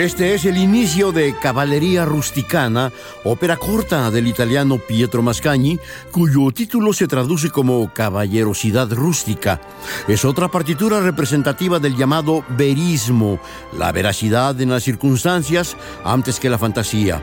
Este es el inicio de Caballería Rusticana, ópera corta del italiano Pietro Mascagni, cuyo título se traduce como Caballerosidad Rústica. Es otra partitura representativa del llamado verismo, la veracidad en las circunstancias antes que la fantasía.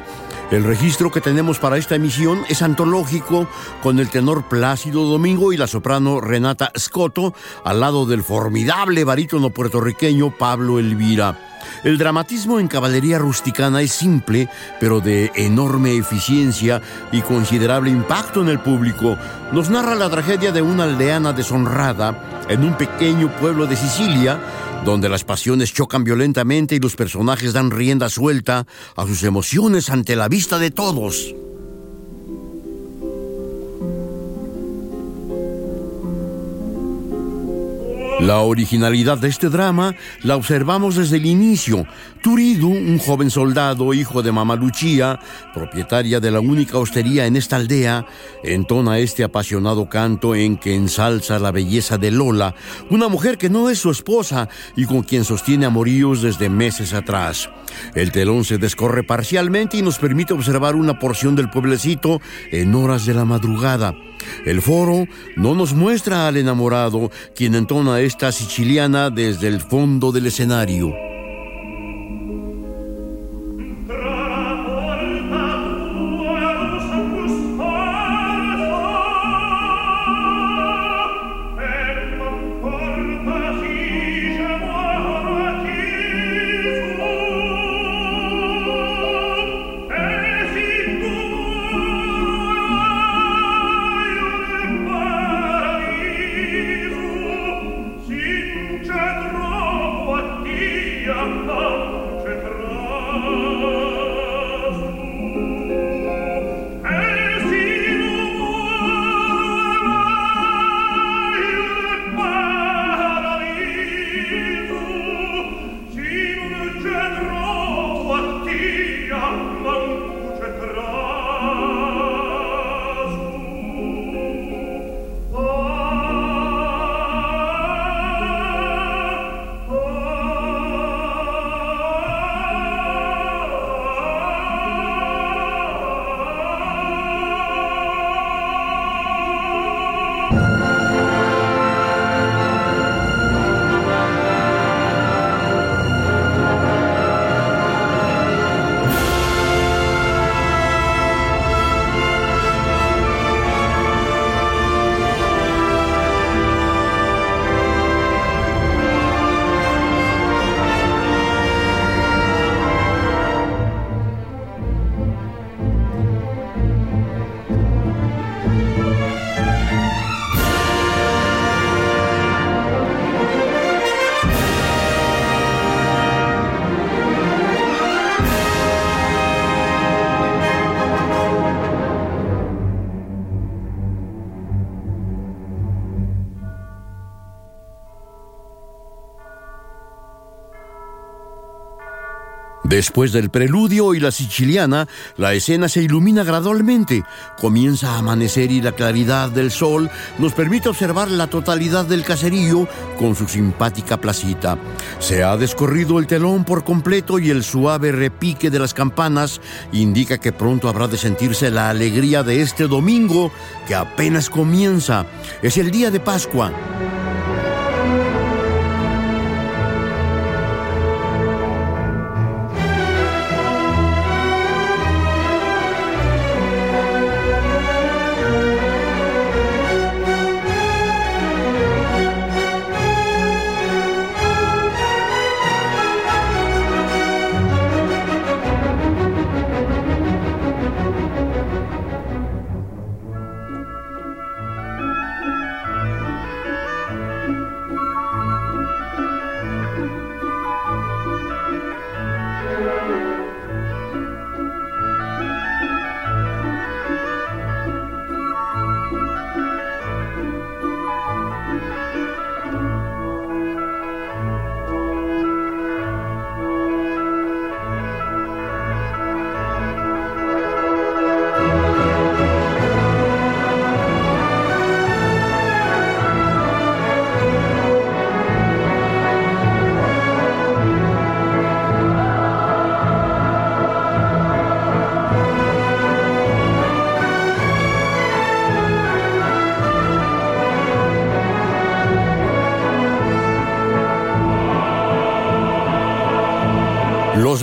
El registro que tenemos para esta emisión es antológico, con el tenor Plácido Domingo y la soprano Renata Scotto, al lado del formidable barítono puertorriqueño Pablo Elvira. El dramatismo en caballería rusticana es simple, pero de enorme eficiencia y considerable impacto en el público. Nos narra la tragedia de una aldeana deshonrada en un pequeño pueblo de Sicilia, donde las pasiones chocan violentamente y los personajes dan rienda suelta a sus emociones ante la vista de todos. La originalidad de este drama la observamos desde el inicio. Turidu, un joven soldado, hijo de Mamá Luchía, propietaria de la única hostería en esta aldea, entona este apasionado canto en que ensalza la belleza de Lola, una mujer que no es su esposa y con quien sostiene amoríos desde meses atrás. El telón se descorre parcialmente y nos permite observar una porción del pueblecito en horas de la madrugada. El foro no nos muestra al enamorado, quien entona esta siciliana desde el fondo del escenario. Después del preludio y la siciliana, la escena se ilumina gradualmente. Comienza a amanecer y la claridad del sol nos permite observar la totalidad del caserío con su simpática placita. Se ha descorrido el telón por completo y el suave repique de las campanas indica que pronto habrá de sentirse la alegría de este domingo que apenas comienza. Es el día de Pascua.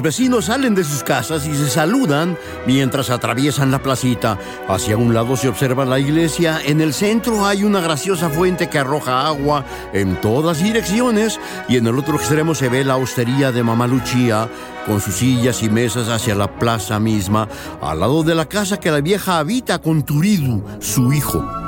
Vecinos salen de sus casas y se saludan mientras atraviesan la placita. Hacia un lado se observa la iglesia, en el centro hay una graciosa fuente que arroja agua en todas direcciones y en el otro extremo se ve la hostería de Mamá Lucía con sus sillas y mesas hacia la plaza misma, al lado de la casa que la vieja habita con Turidu, su hijo.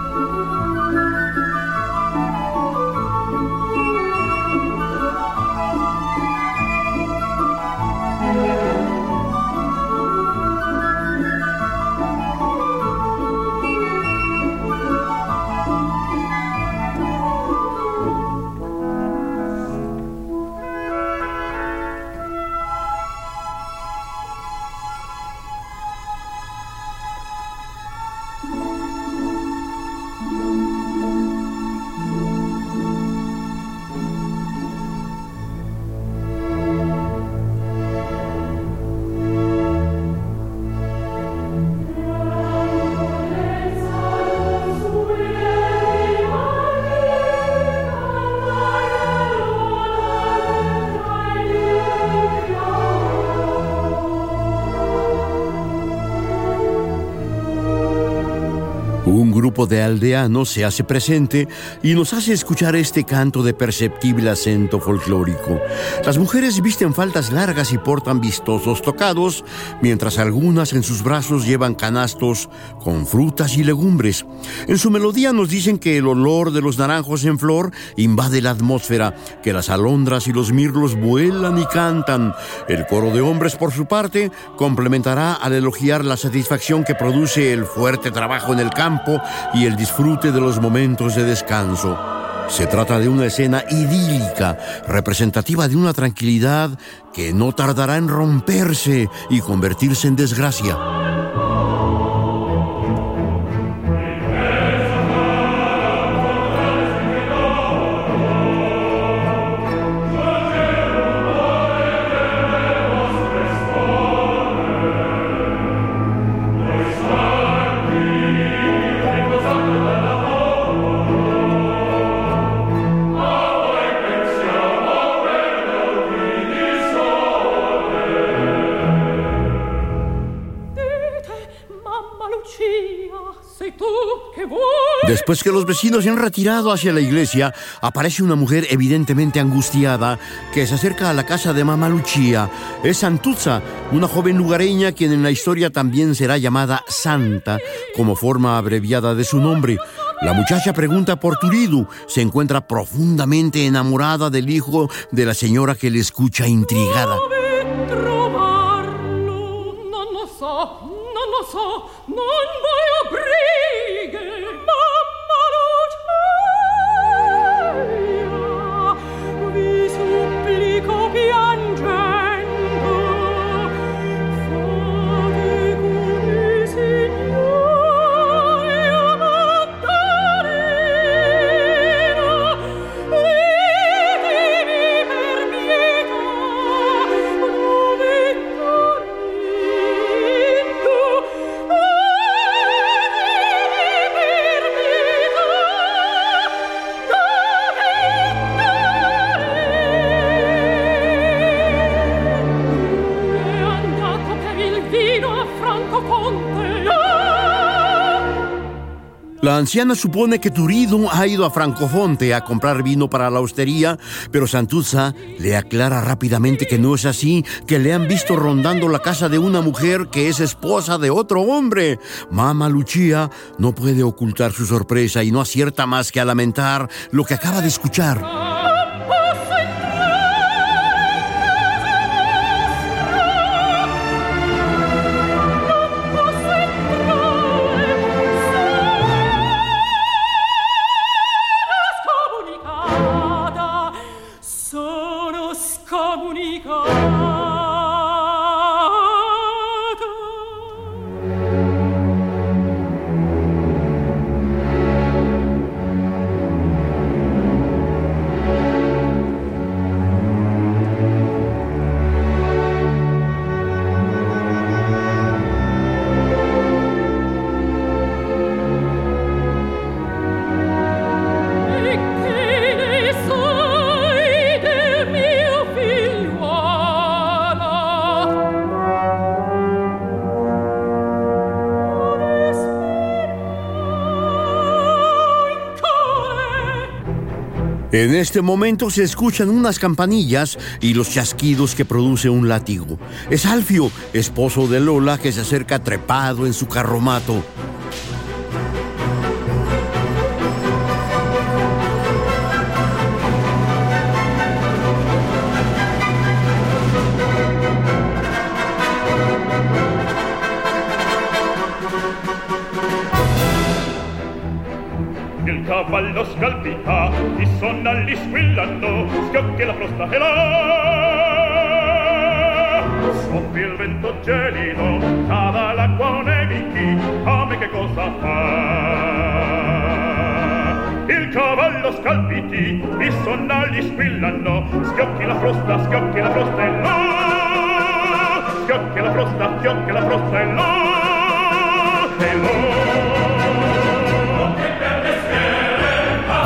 De aldeanos se hace presente y nos hace escuchar este canto de perceptible acento folclórico. Las mujeres visten faltas largas y portan vistosos tocados, mientras algunas en sus brazos llevan canastos con frutas y legumbres. En su melodía nos dicen que el olor de los naranjos en flor invade la atmósfera, que las alondras y los mirlos vuelan y cantan. El coro de hombres, por su parte, complementará al elogiar la satisfacción que produce el fuerte trabajo en el campo y el disfrute de los momentos de descanso. Se trata de una escena idílica, representativa de una tranquilidad que no tardará en romperse y convertirse en desgracia. Después que los vecinos se han retirado hacia la iglesia, aparece una mujer evidentemente angustiada que se acerca a la casa de Mamá Lucia. Es Santuzza, una joven lugareña quien en la historia también será llamada Santa, como forma abreviada de su nombre. La muchacha pregunta por Turidu, se encuentra profundamente enamorada del hijo de la señora que le escucha intrigada. La anciana supone que Turidu ha ido a Francofonte a comprar vino para la hostería, pero Santuzza le aclara rápidamente que no es así, que le han visto rondando la casa de una mujer que es esposa de otro hombre. Mama Lucia no puede ocultar su sorpresa y no acierta más que a lamentar lo que acaba de escuchar. En este momento se escuchan unas campanillas y los chasquidos que produce un látigo. Es Alfio, esposo de Lola, que se acerca trepado en su carromato.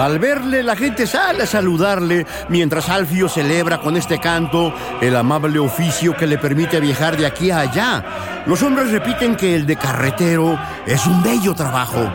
Al verle, la gente sale a saludarle mientras Alfio celebra con este canto el amable oficio que le permite viajar de aquí a allá. Los hombres repiten que el de carretero es un bello trabajo.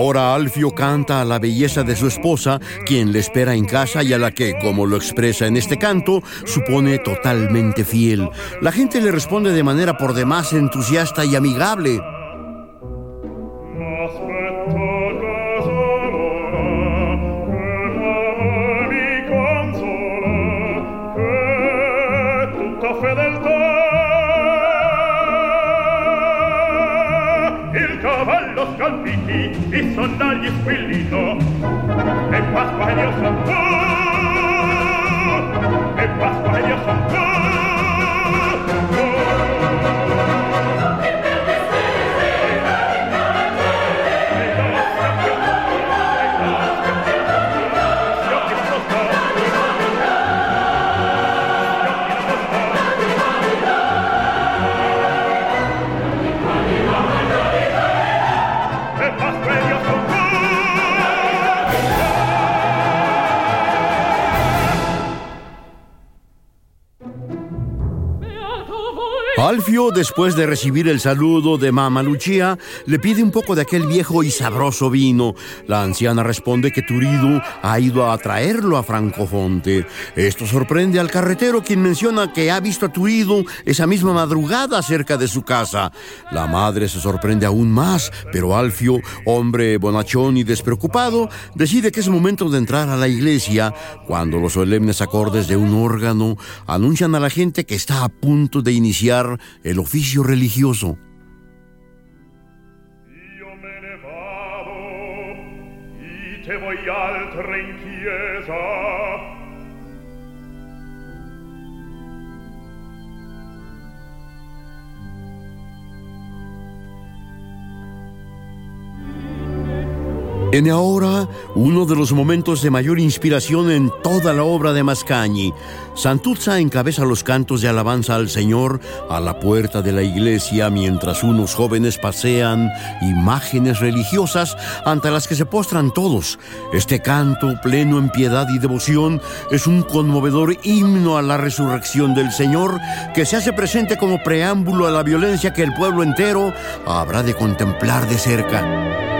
Ahora Alfio canta a la belleza de su esposa, quien le espera en casa y a la que, como lo expresa en este canto, supone totalmente fiel. La gente le responde de manera por demás entusiasta y amigable. e son dagli squillino e Pasquaglio son tu e Pasquaglio son tu Alfio, después de recibir el saludo de Mama Lucia, le pide un poco de aquel viejo y sabroso vino. La anciana responde que Turido ha ido a traerlo a Francofonte. Esto sorprende al carretero, quien menciona que ha visto a Turido esa misma madrugada cerca de su casa. La madre se sorprende aún más, pero Alfio, hombre bonachón y despreocupado, decide que es momento de entrar a la iglesia cuando los solemnes acordes de un órgano anuncian a la gente que está a punto de iniciar el oficio religioso. Tiene ahora uno de los momentos de mayor inspiración en toda la obra de Mascagni. Santuzza encabeza los cantos de alabanza al Señor a la puerta de la iglesia mientras unos jóvenes pasean imágenes religiosas ante las que se postran todos. Este canto, pleno en piedad y devoción, es un conmovedor himno a la resurrección del Señor que se hace presente como preámbulo a la violencia que el pueblo entero habrá de contemplar de cerca.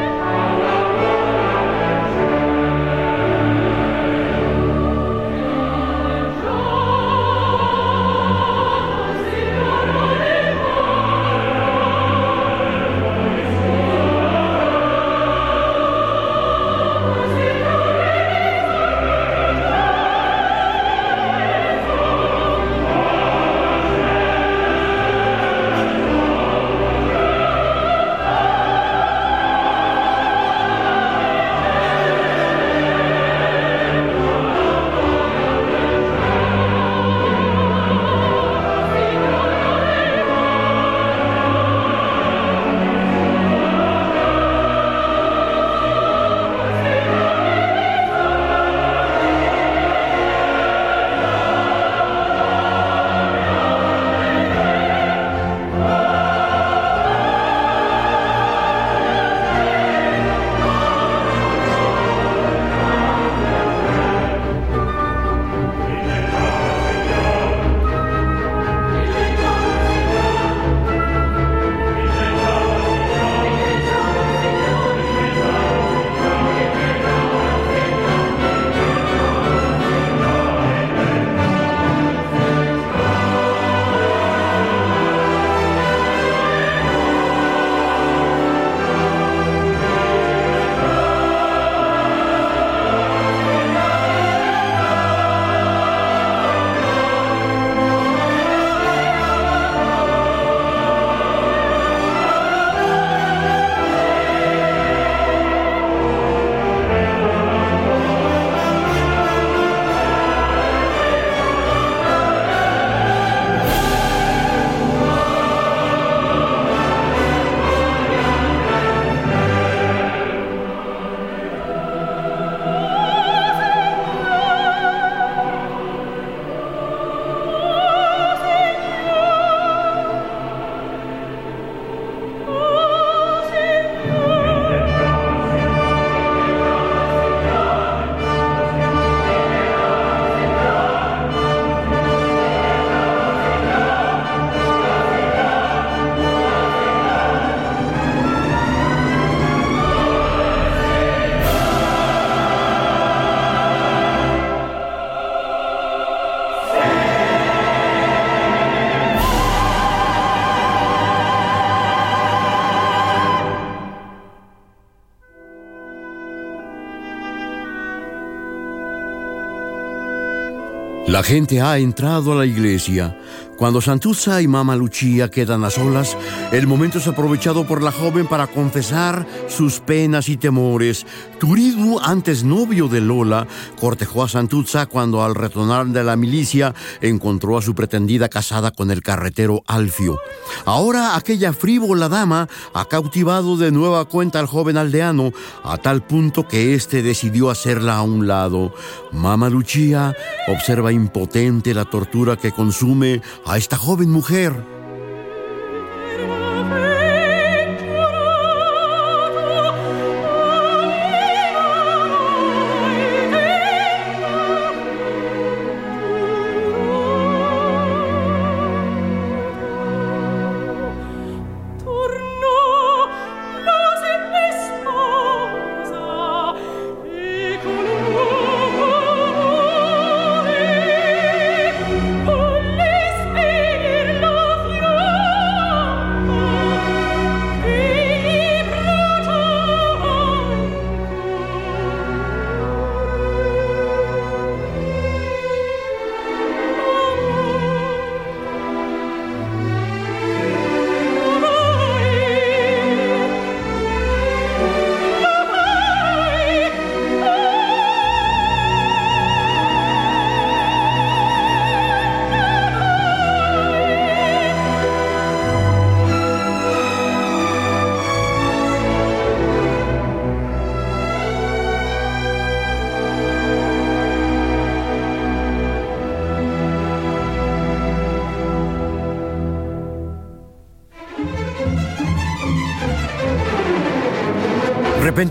La gente ha entrado a la iglesia. Cuando Santuzza y Mama Lucia quedan a solas, el momento es aprovechado por la joven para confesar sus penas y temores. Turidu, antes novio de Lola, cortejó a Santuzza cuando al retornar de la milicia encontró a su pretendida casada con el carretero Alfio. Ahora aquella frívola dama ha cautivado de nueva cuenta al joven aldeano a tal punto que éste decidió hacerla a un lado. Mama Lucia observa impotente la tortura que consume a esta joven mujer.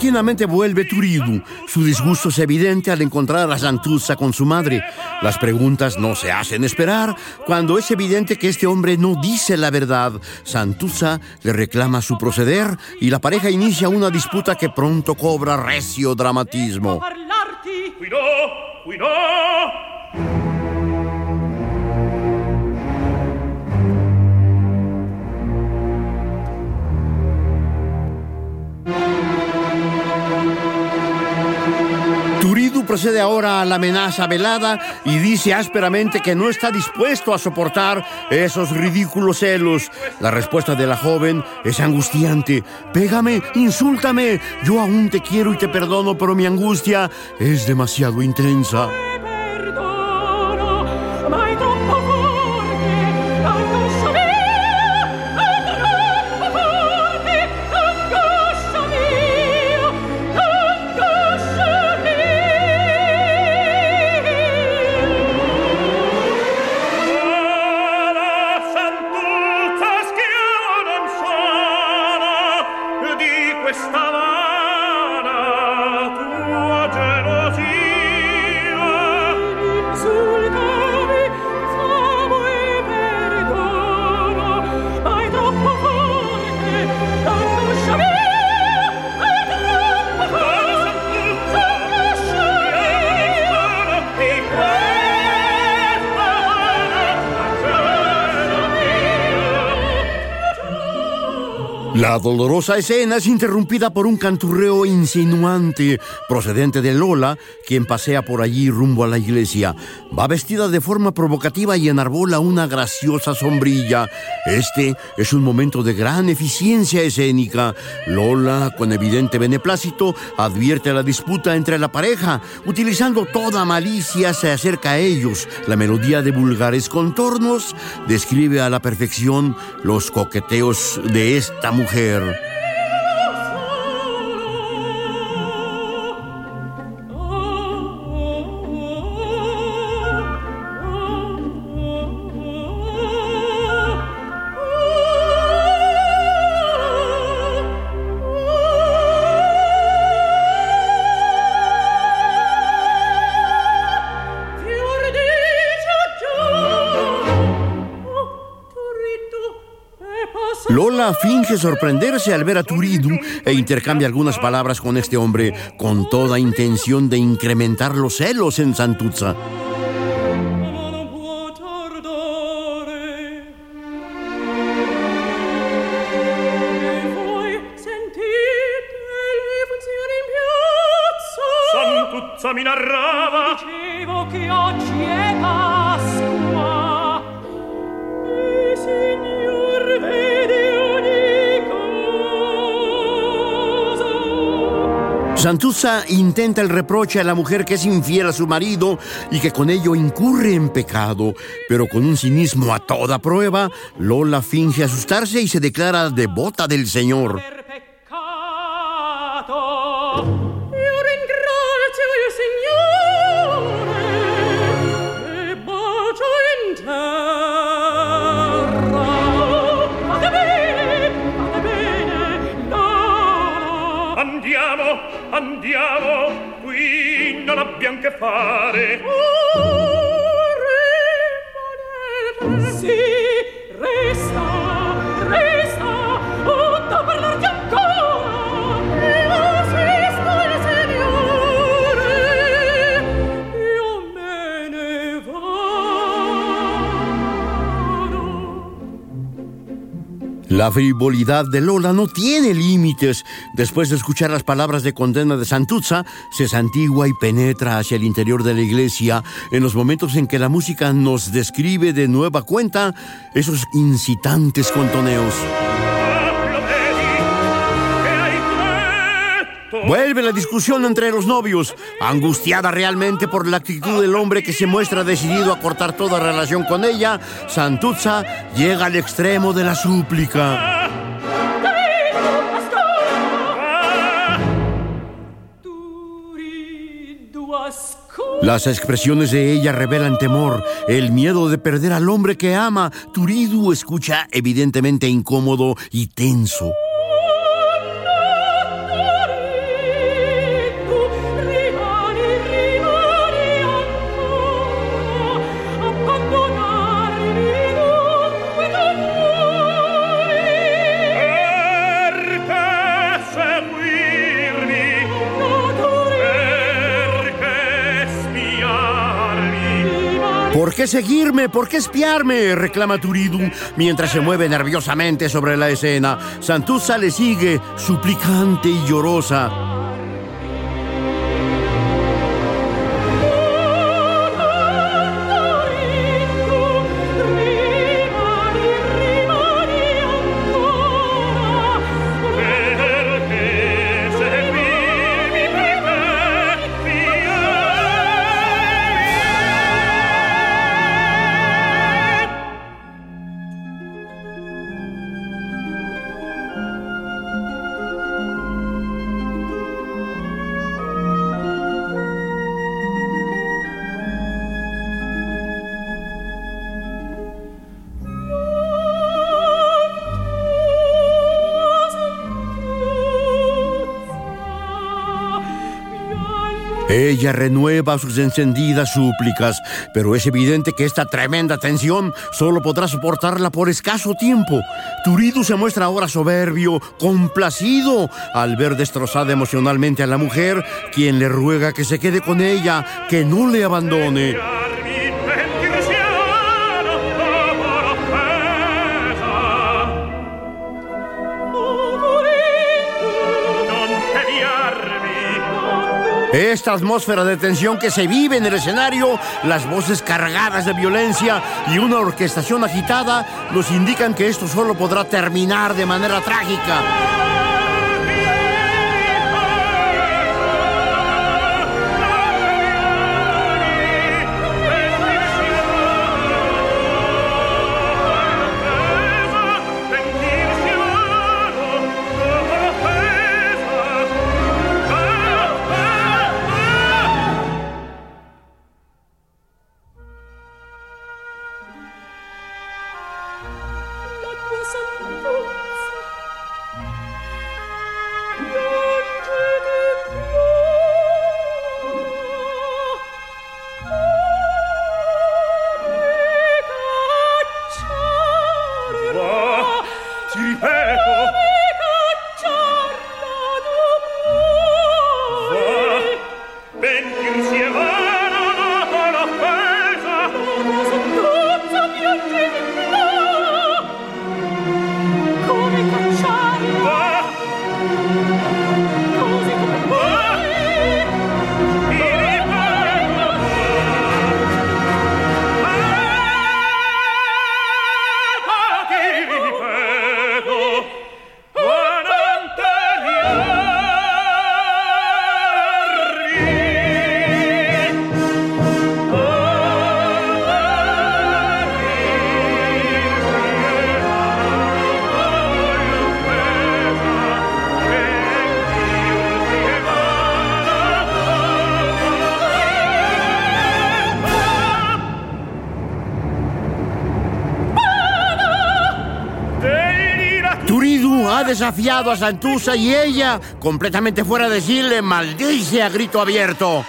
Repentinamente vuelve Turidu. Su disgusto es evidente al encontrar a Santuzza con su madre. Las preguntas no se hacen esperar cuando es evidente que este hombre no dice la verdad. Santuzza le reclama su proceder y la pareja inicia una disputa que pronto cobra recio dramatismo. Procede ahora a la amenaza velada y dice ásperamente que no está dispuesto a soportar esos ridículos celos. La respuesta de la joven es angustiante. Pégame, insúltame. Yo aún te quiero y te perdono, pero mi angustia es demasiado intensa. La dolorosa escena es interrumpida por un canturreo insinuante procedente de Lola, quien pasea por allí rumbo a la iglesia. Va vestida de forma provocativa y enarbola una graciosa sombrilla. Este es un momento de gran eficiencia escénica. Lola, con evidente beneplácito, advierte la disputa entre la pareja. Utilizando toda malicia, se acerca a ellos. La melodía de vulgares contornos describe a la perfección los coqueteos de esta mujer mujer. Finge sorprenderse al ver a Turidu e intercambia algunas palabras con este hombre con toda intención de incrementar los celos en Santuzza. Cosa Santuzza intenta el reproche a la mujer que es infiel a su marido y que con ello incurre en pecado, pero con un cinismo a toda prueba, Lola finge asustarse y se declara devota del Señor. La frivolidad de Lola no tiene límites. Después de escuchar las palabras de condena de Santuzza, se santigua y penetra hacia el interior de la iglesia en los momentos en que la música nos describe de nueva cuenta esos incitantes contoneos. Vuelve la discusión entre los novios, angustiada realmente por la actitud del hombre que se muestra decidido a cortar toda relación con ella. Santuzza llega al extremo de la súplica. Las expresiones de ella revelan temor, el miedo de perder al hombre que ama. Turidu escucha evidentemente incómodo y tenso. ¿Por qué seguirme? ¿Por qué espiarme? reclama Turidu mientras se mueve nerviosamente sobre la escena. Santuzza le sigue, suplicante y llorosa. Ella renueva sus encendidas súplicas, pero es evidente que esta tremenda tensión solo podrá soportarla por escaso tiempo. Turidu se muestra ahora soberbio, complacido, al ver destrozada emocionalmente a la mujer, quien le ruega que se quede con ella, que no le abandone. Esta atmósfera de tensión que se vive en el escenario, las voces cargadas de violencia y una orquestación agitada nos indican que esto solo podrá terminar de manera trágica. ti ripeto desafiado a Santusa y ella, completamente fuera de sí, le maldice a grito abierto.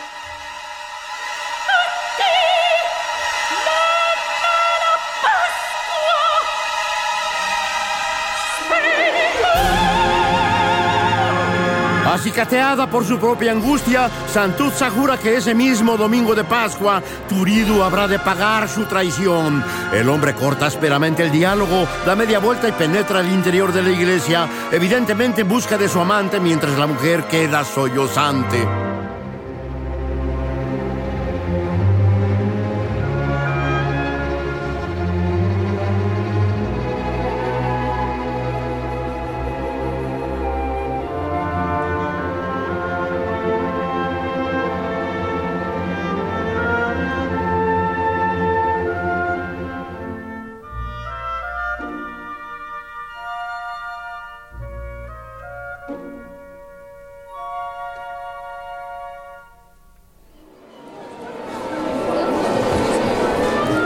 Acicateada por su propia angustia, Santuzza jura que ese mismo domingo de Pascua, Turidu habrá de pagar su traición. El hombre corta ásperamente el diálogo, da media vuelta y penetra al interior de la iglesia, evidentemente en busca de su amante, mientras la mujer queda sollozante.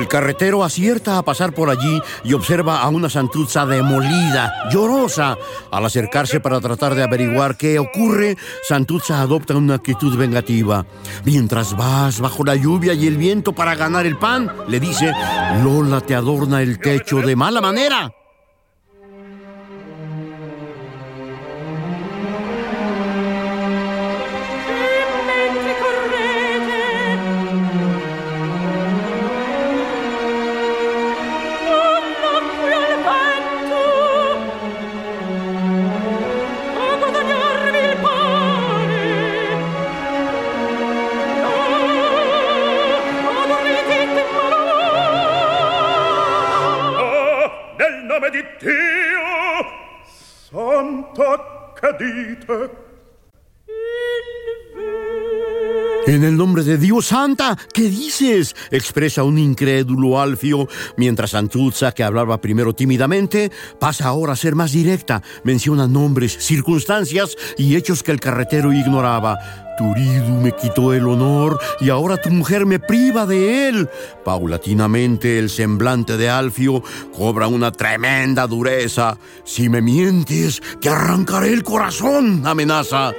El carretero acierta a pasar por allí y observa a una Santuzza demolida, llorosa. Al acercarse para tratar de averiguar qué ocurre, Santuzza adopta una actitud vengativa. Mientras vas bajo la lluvia y el viento para ganar el pan, le dice, Lola te adorna el techo de mala manera. Nombre de Dios Santa, ¿qué dices? expresa un incrédulo Alfio, mientras Santuzza, que hablaba primero tímidamente, pasa ahora a ser más directa, menciona nombres, circunstancias y hechos que el carretero ignoraba. Turidu me quitó el honor y ahora tu mujer me priva de él. Paulatinamente el semblante de Alfio cobra una tremenda dureza. Si me mientes, te arrancaré el corazón, amenaza.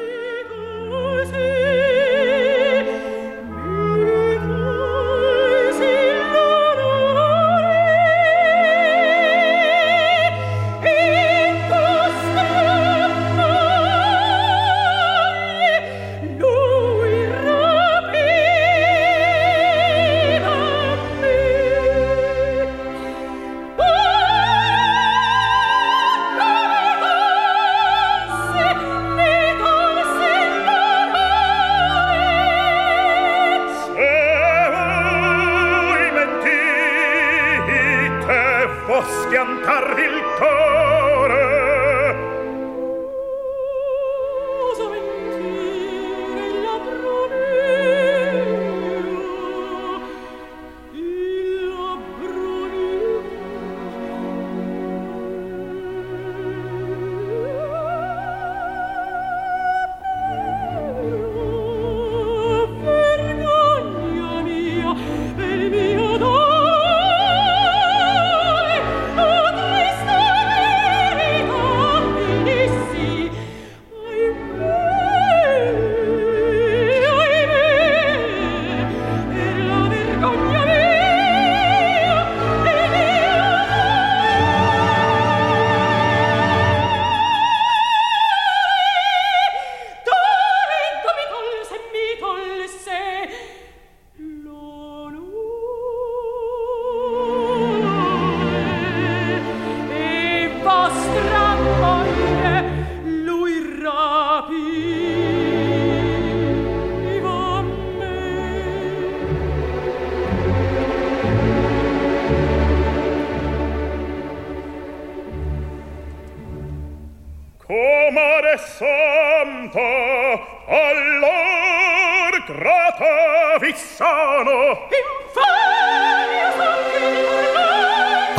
Santo, allor grata vi sono. Infamia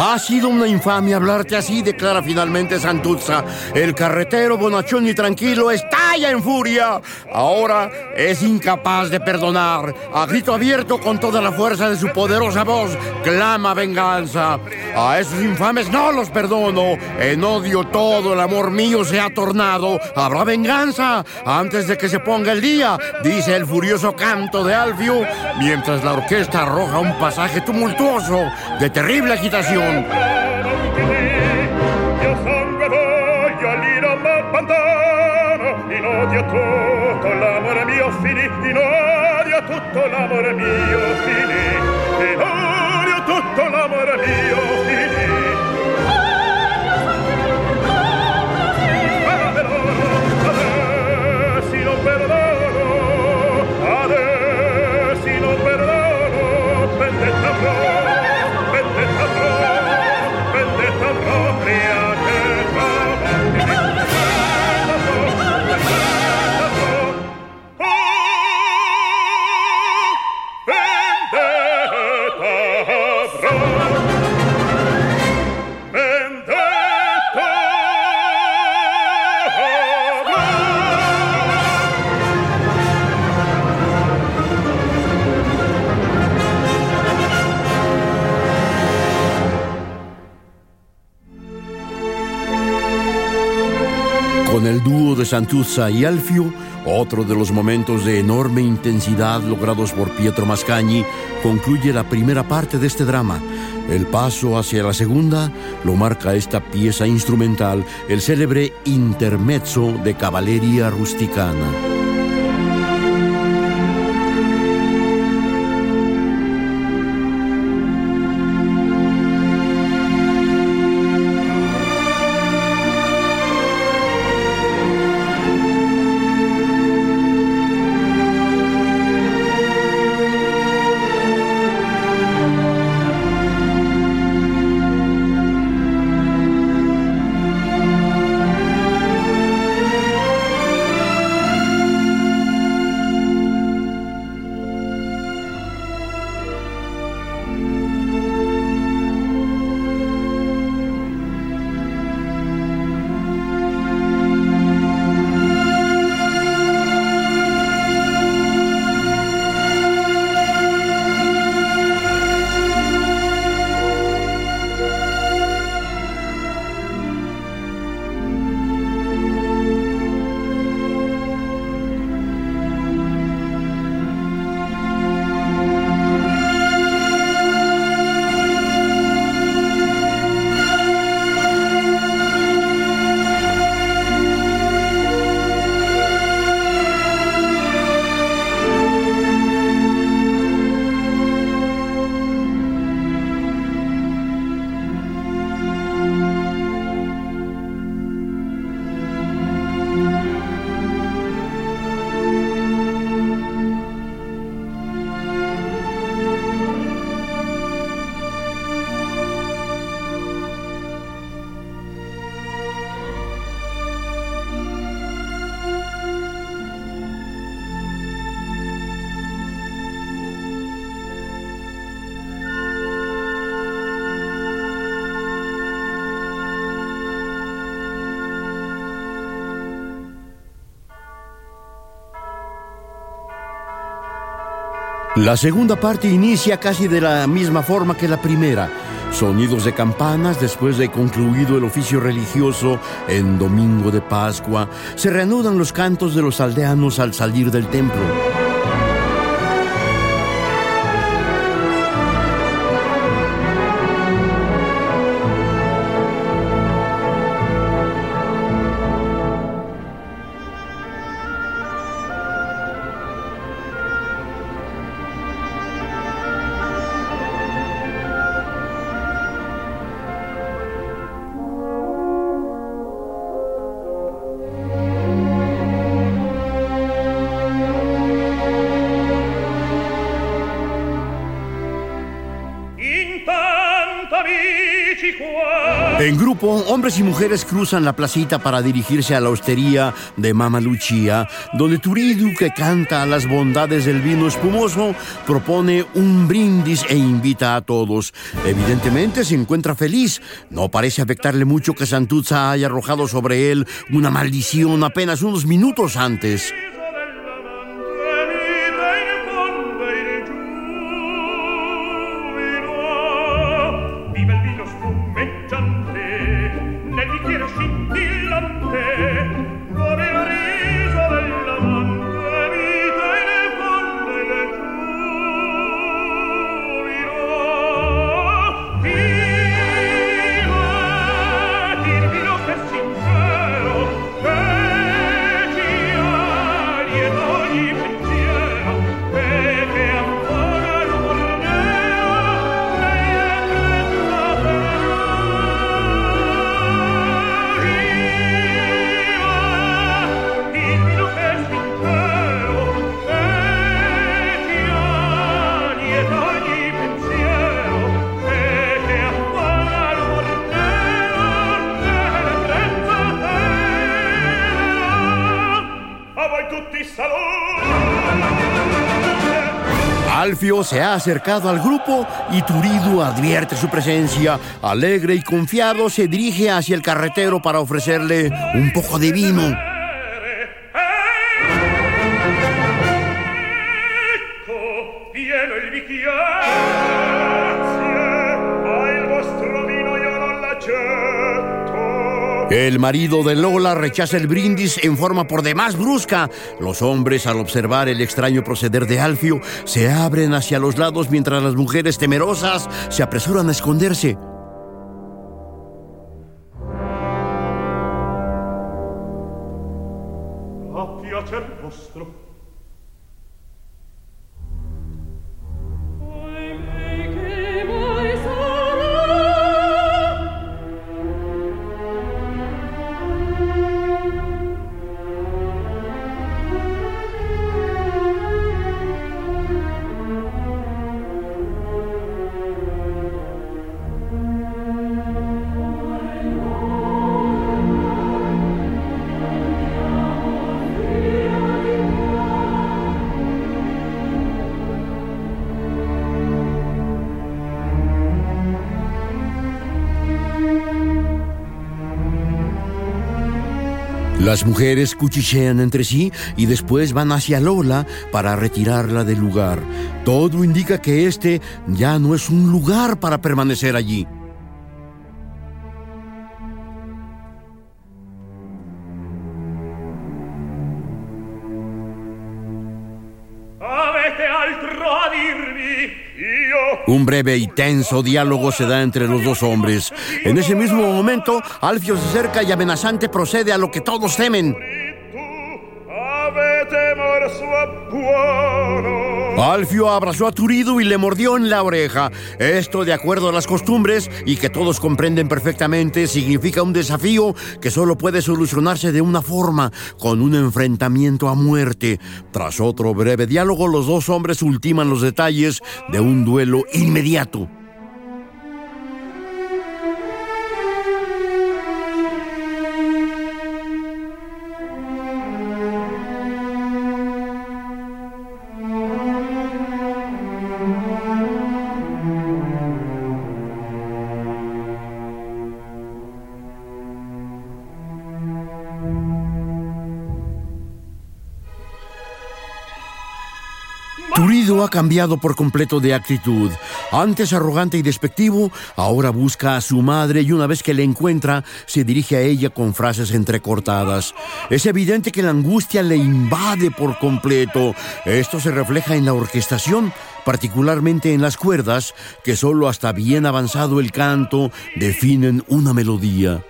Ha sido una infamia hablarte así, declara finalmente Santuzza. El carretero bonachón y tranquilo estalla en furia. Ahora es incapaz de perdonar. A grito abierto, con toda la fuerza de su poderosa voz, clama venganza. A esos infames no los perdono. En odio todo el amor mío se ha tornado. Habrá venganza antes de que se ponga el día, dice el furioso canto de Alfio, mientras la orquesta arroja un pasaje tumultuoso de terrible agitación. l'amore mio finì Santuzza y Alfio, otro de los momentos de enorme intensidad logrados por Pietro Mascagni, concluye la primera parte de este drama. El paso hacia la segunda lo marca esta pieza instrumental, el célebre intermezzo de Caballeria Rusticana. La segunda parte inicia casi de la misma forma que la primera. Sonidos de campanas después de concluido el oficio religioso en Domingo de Pascua. Se reanudan los cantos de los aldeanos al salir del templo. Hombres y mujeres cruzan la placita para dirigirse a la hostería de Mama Lucia, donde Turidu, que canta las bondades del vino espumoso, propone un brindis e invita a todos. Evidentemente se encuentra feliz. No parece afectarle mucho que Santuzza haya arrojado sobre él una maldición apenas unos minutos antes. Se ha acercado al grupo y Turidu advierte su presencia. Alegre y confiado se dirige hacia el carretero para ofrecerle un poco de vino. El marido de Lola rechaza el brindis en forma por demás brusca. Los hombres, al observar el extraño proceder de Alfio, se abren hacia los lados mientras las mujeres temerosas se apresuran a esconderse. Las mujeres cuchichean entre sí y después van hacia Lola para retirarla del lugar. Todo indica que este ya no es un lugar para permanecer allí. Un breve y tenso diálogo se da entre los dos hombres. En ese mismo momento, Alfio se acerca y amenazante procede a lo que todos temen. Alfio abrazó a Turidu y le mordió en la oreja. Esto, de acuerdo a las costumbres y que todos comprenden perfectamente, significa un desafío que solo puede solucionarse de una forma, con un enfrentamiento a muerte. Tras otro breve diálogo, los dos hombres ultiman los detalles de un duelo inmediato. Turido ha cambiado por completo de actitud. Antes arrogante y despectivo, ahora busca a su madre y una vez que le encuentra, se dirige a ella con frases entrecortadas. Es evidente que la angustia le invade por completo. Esto se refleja en la orquestación, particularmente en las cuerdas, que solo hasta bien avanzado el canto definen una melodía.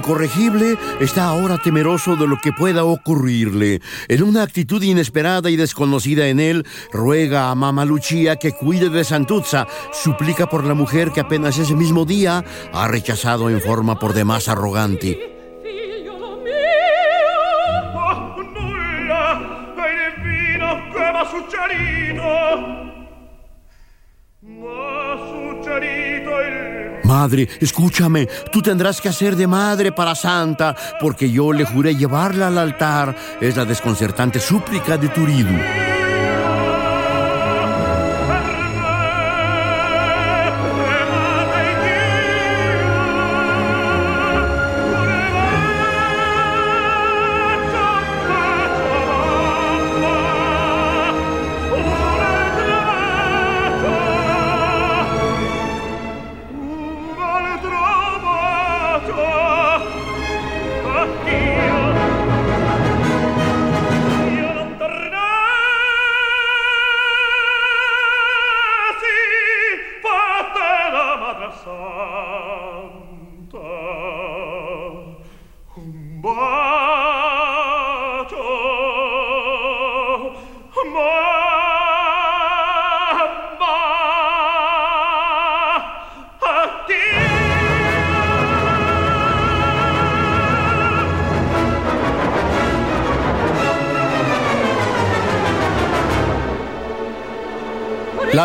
Incorregible está ahora temeroso de lo que pueda ocurrirle. En una actitud inesperada y desconocida en él, ruega a Mama Lucia que cuide de Santuzza, suplica por la mujer que apenas ese mismo día ha rechazado en forma por demás arrogante. Il Madre, escúchame, tú tendrás que hacer de madre para Santa, porque yo le juré llevarla al altar. Es la desconcertante súplica de Turidu.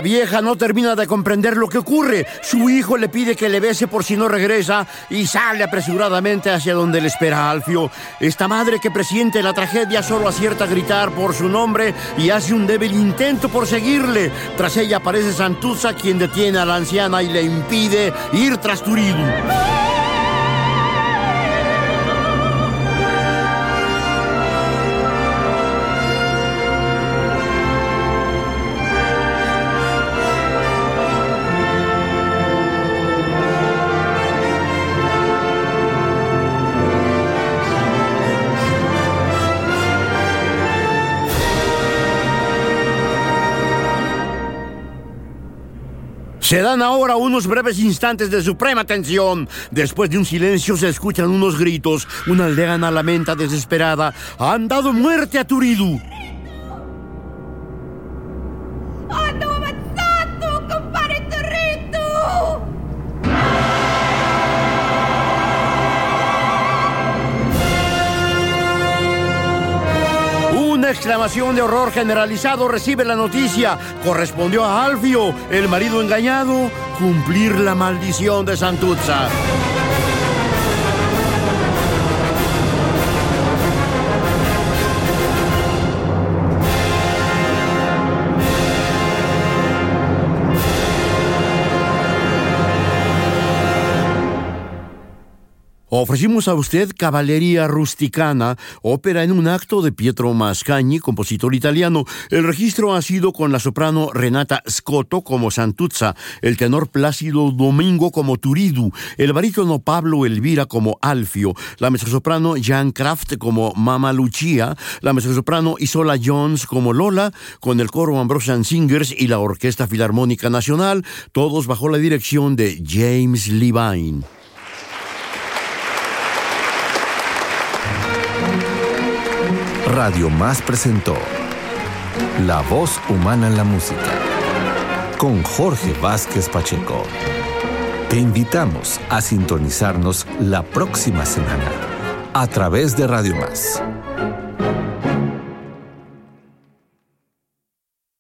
Vieja no termina de comprender lo que ocurre. Su hijo le pide que le bese por si no regresa y sale apresuradamente hacia donde le espera Alfio. Esta madre que presiente la tragedia solo acierta a gritar por su nombre y hace un débil intento por seguirle. Tras ella aparece Santuzza quien detiene a la anciana y le impide ir tras Turidu. Se dan ahora unos breves instantes de suprema tensión. Después de un silencio se escuchan unos gritos. Una aldeana lamenta desesperada. Han dado muerte a Turidu. Exclamación de horror generalizado recibe la noticia. Correspondió a Alfio, el marido engañado, cumplir la maldición de Santuzza. Ofrecimos a usted Caballería Rusticana, ópera en un acto de Pietro Mascagni, compositor italiano. El registro ha sido con la soprano Renata Scotto como Santuzza, el tenor Plácido Domingo como Turidu, el barítono Pablo Elvira como Alfio, la mezzosoprano Jan Kraft como Mama Lucia, la mezzosoprano Isola Jones como Lola, con el coro Ambrosian Singers y la Orquesta Filarmónica Nacional, todos bajo la dirección de James Levine. Radio Más presentó La voz humana en la música con Jorge Vázquez Pacheco. Te invitamos a sintonizarnos la próxima semana a través de Radio Más.